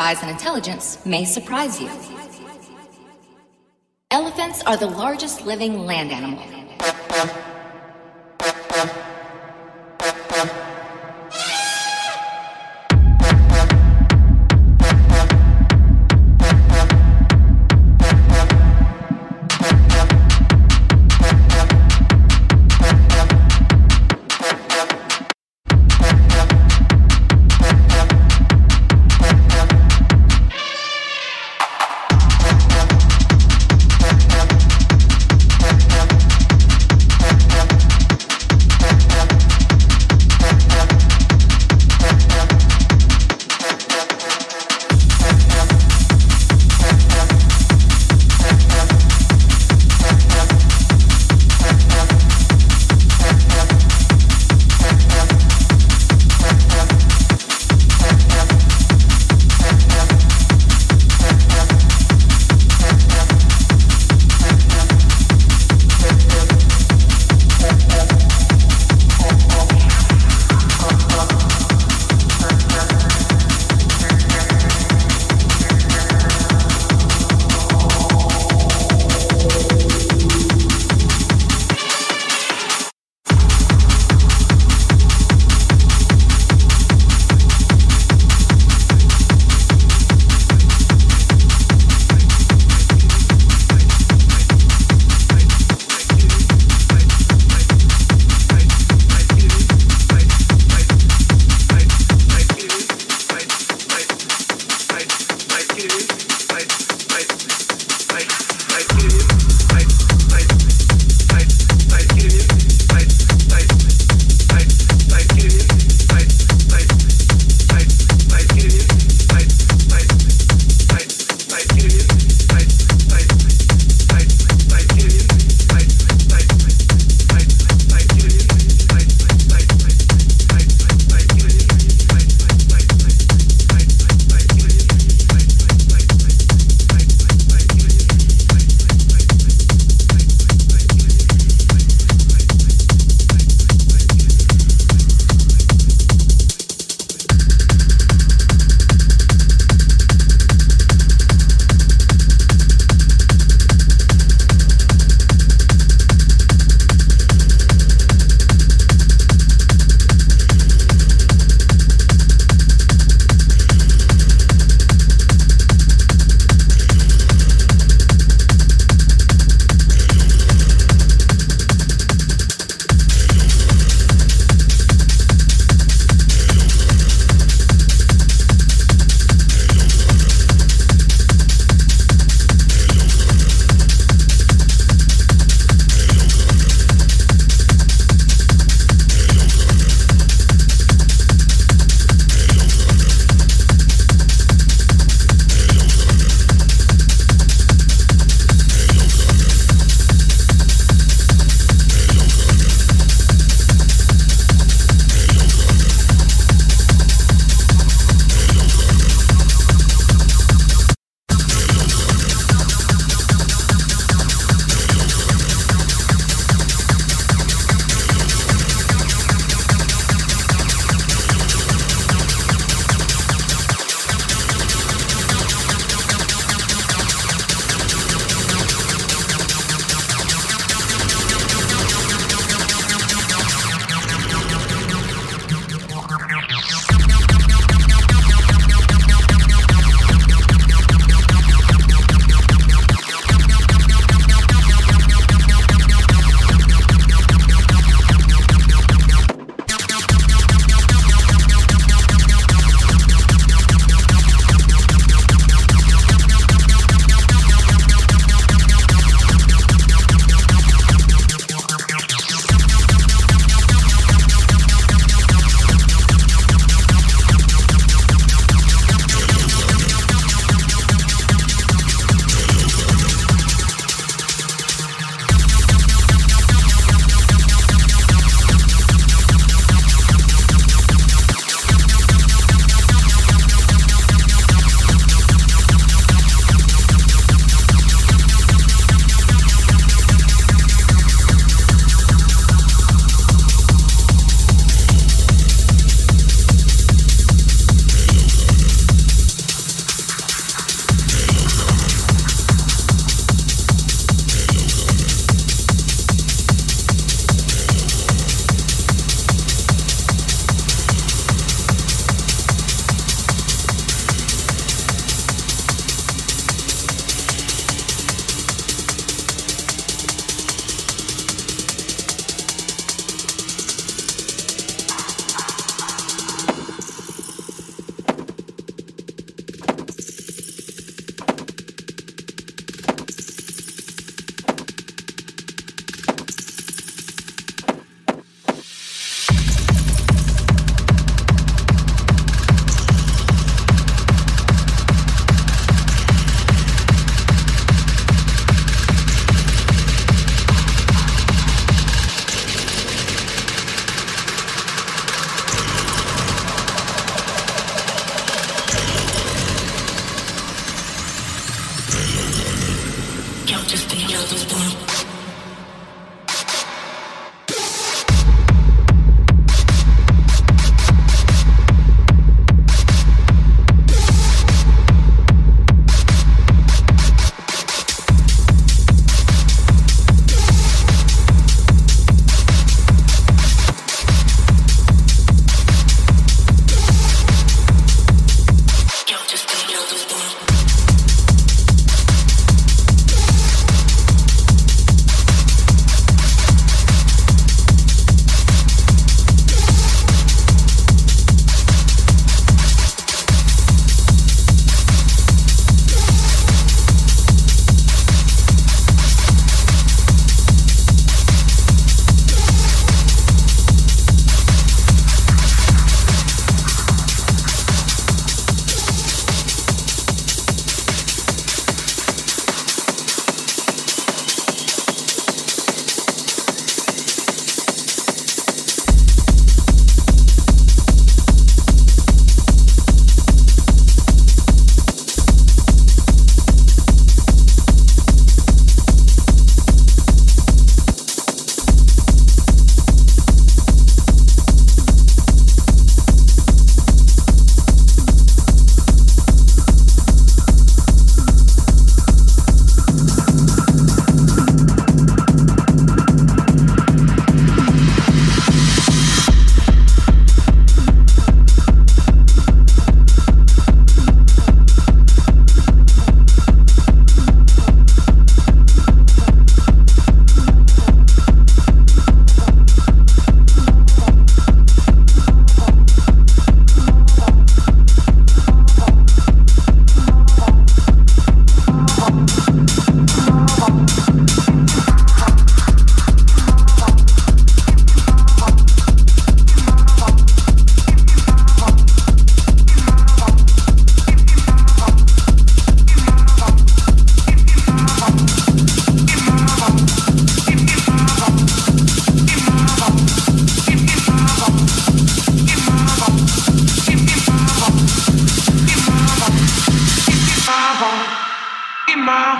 size and intelligence may surprise you. Elephants are the largest living land animal.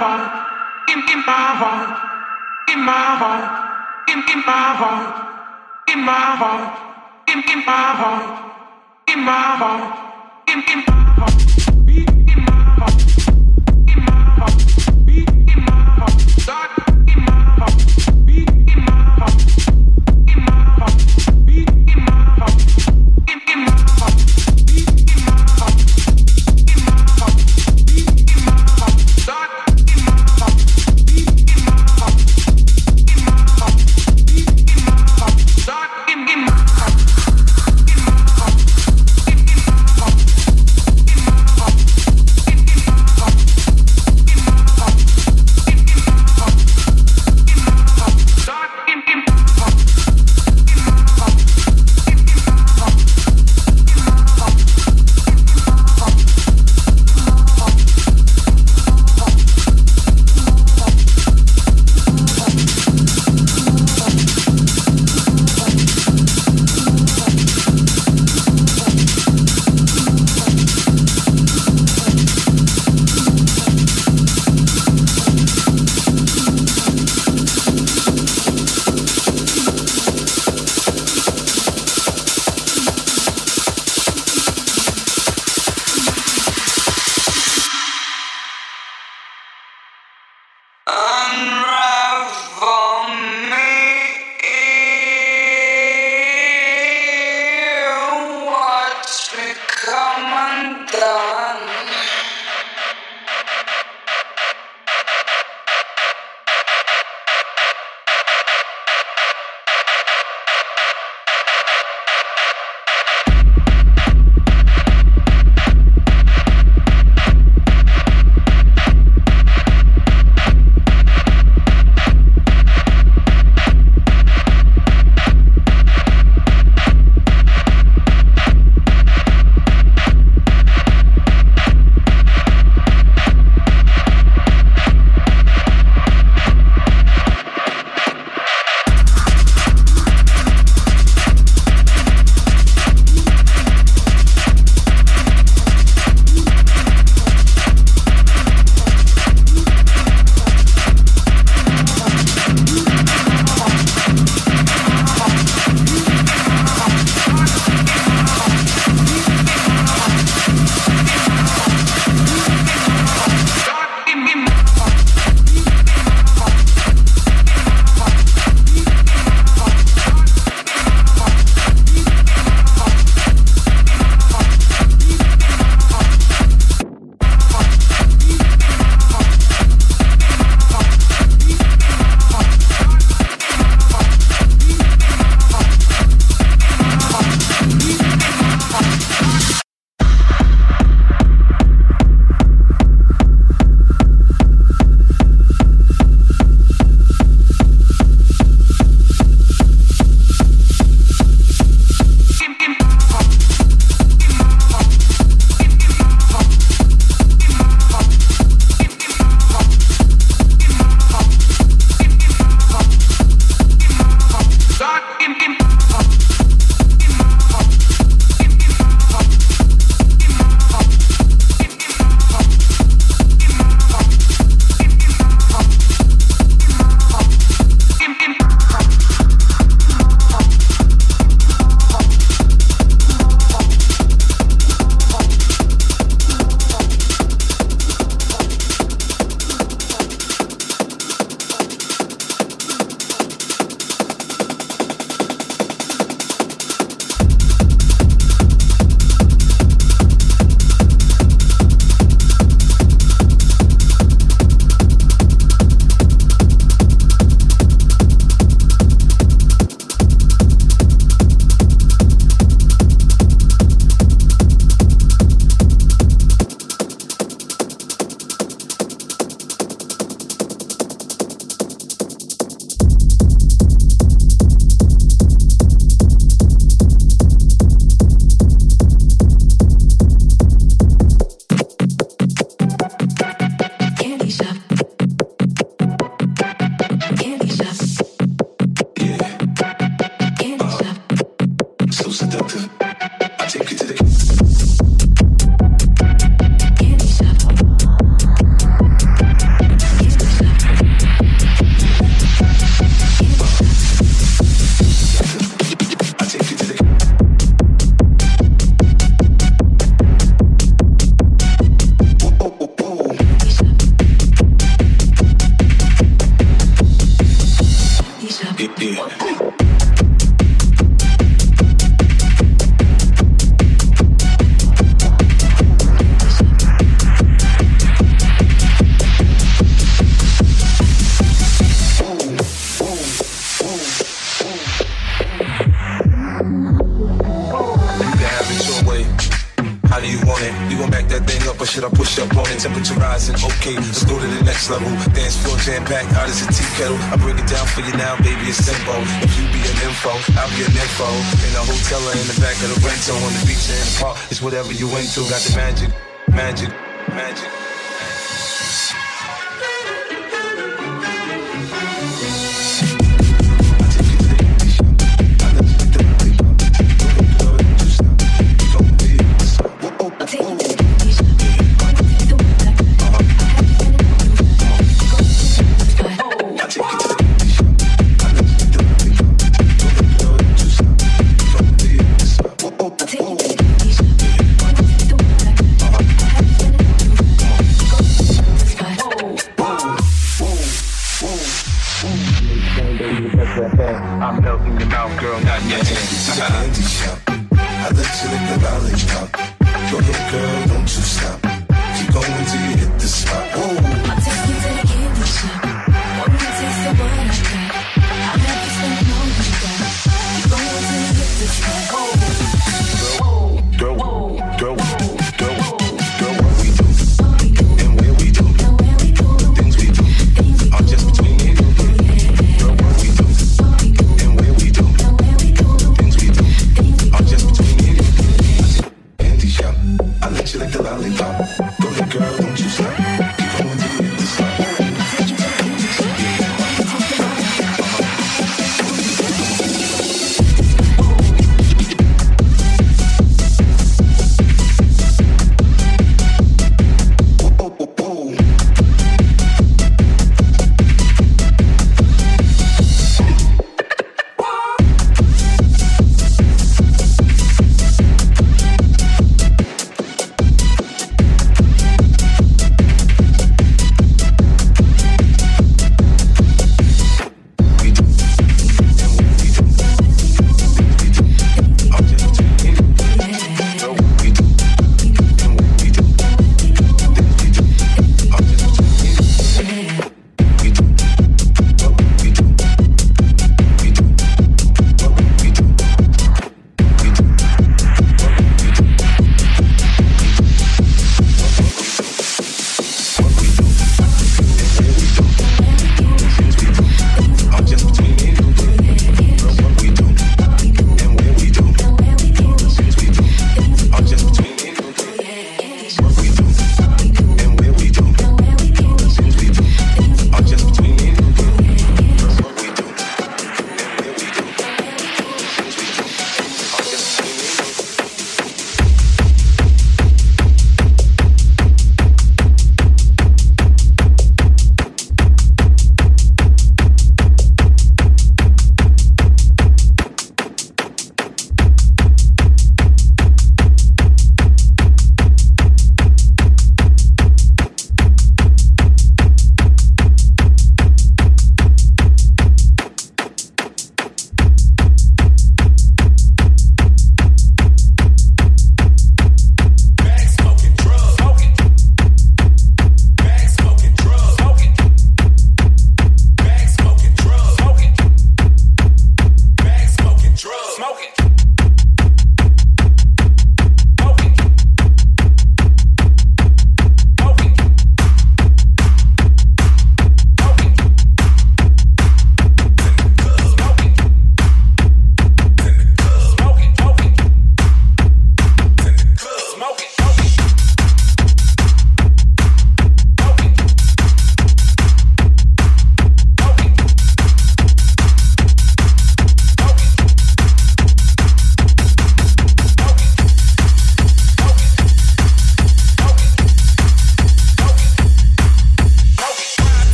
heart, in, in my heart, in my heart, in, in my heart, in my heart, in, in my heart, in my heart, in, in my heart. Beat in my heart, in my heart, beat in my heart, God in my heart, beat in my heart, in my heart, beat in my heart, in, in my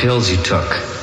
pills you took.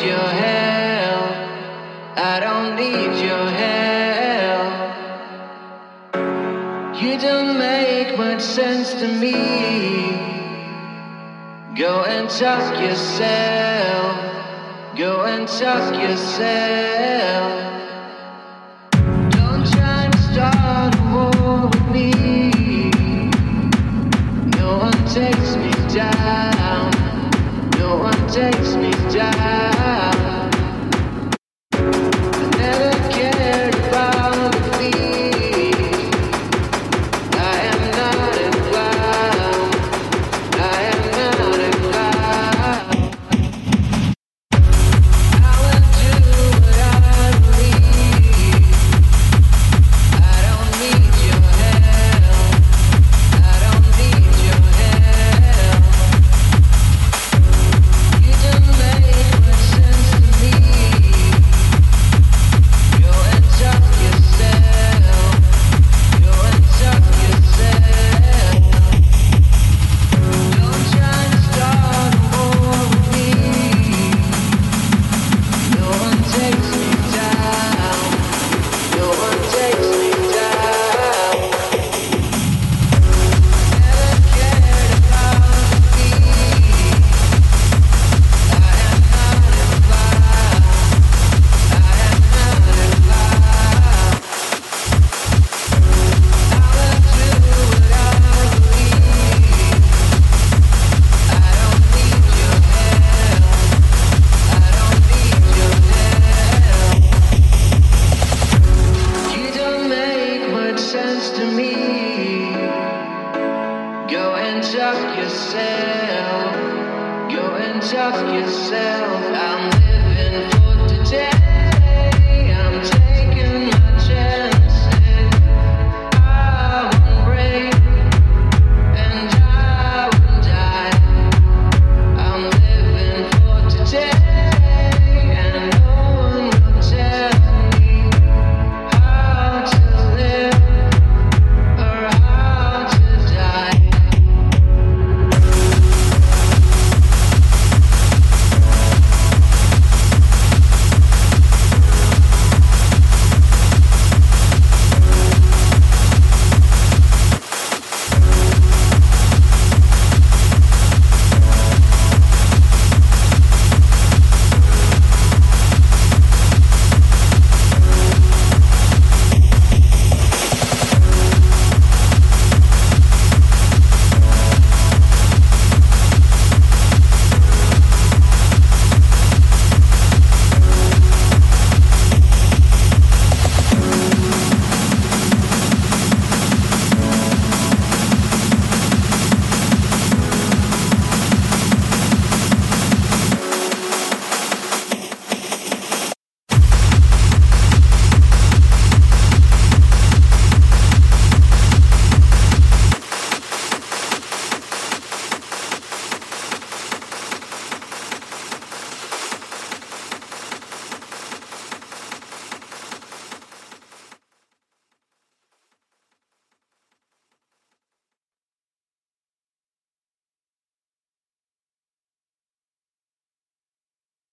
your help. I don't need your help. You don't make much sense to me. Go and tuck yourself. Go and tuck yourself. takes me down. No one takes me down.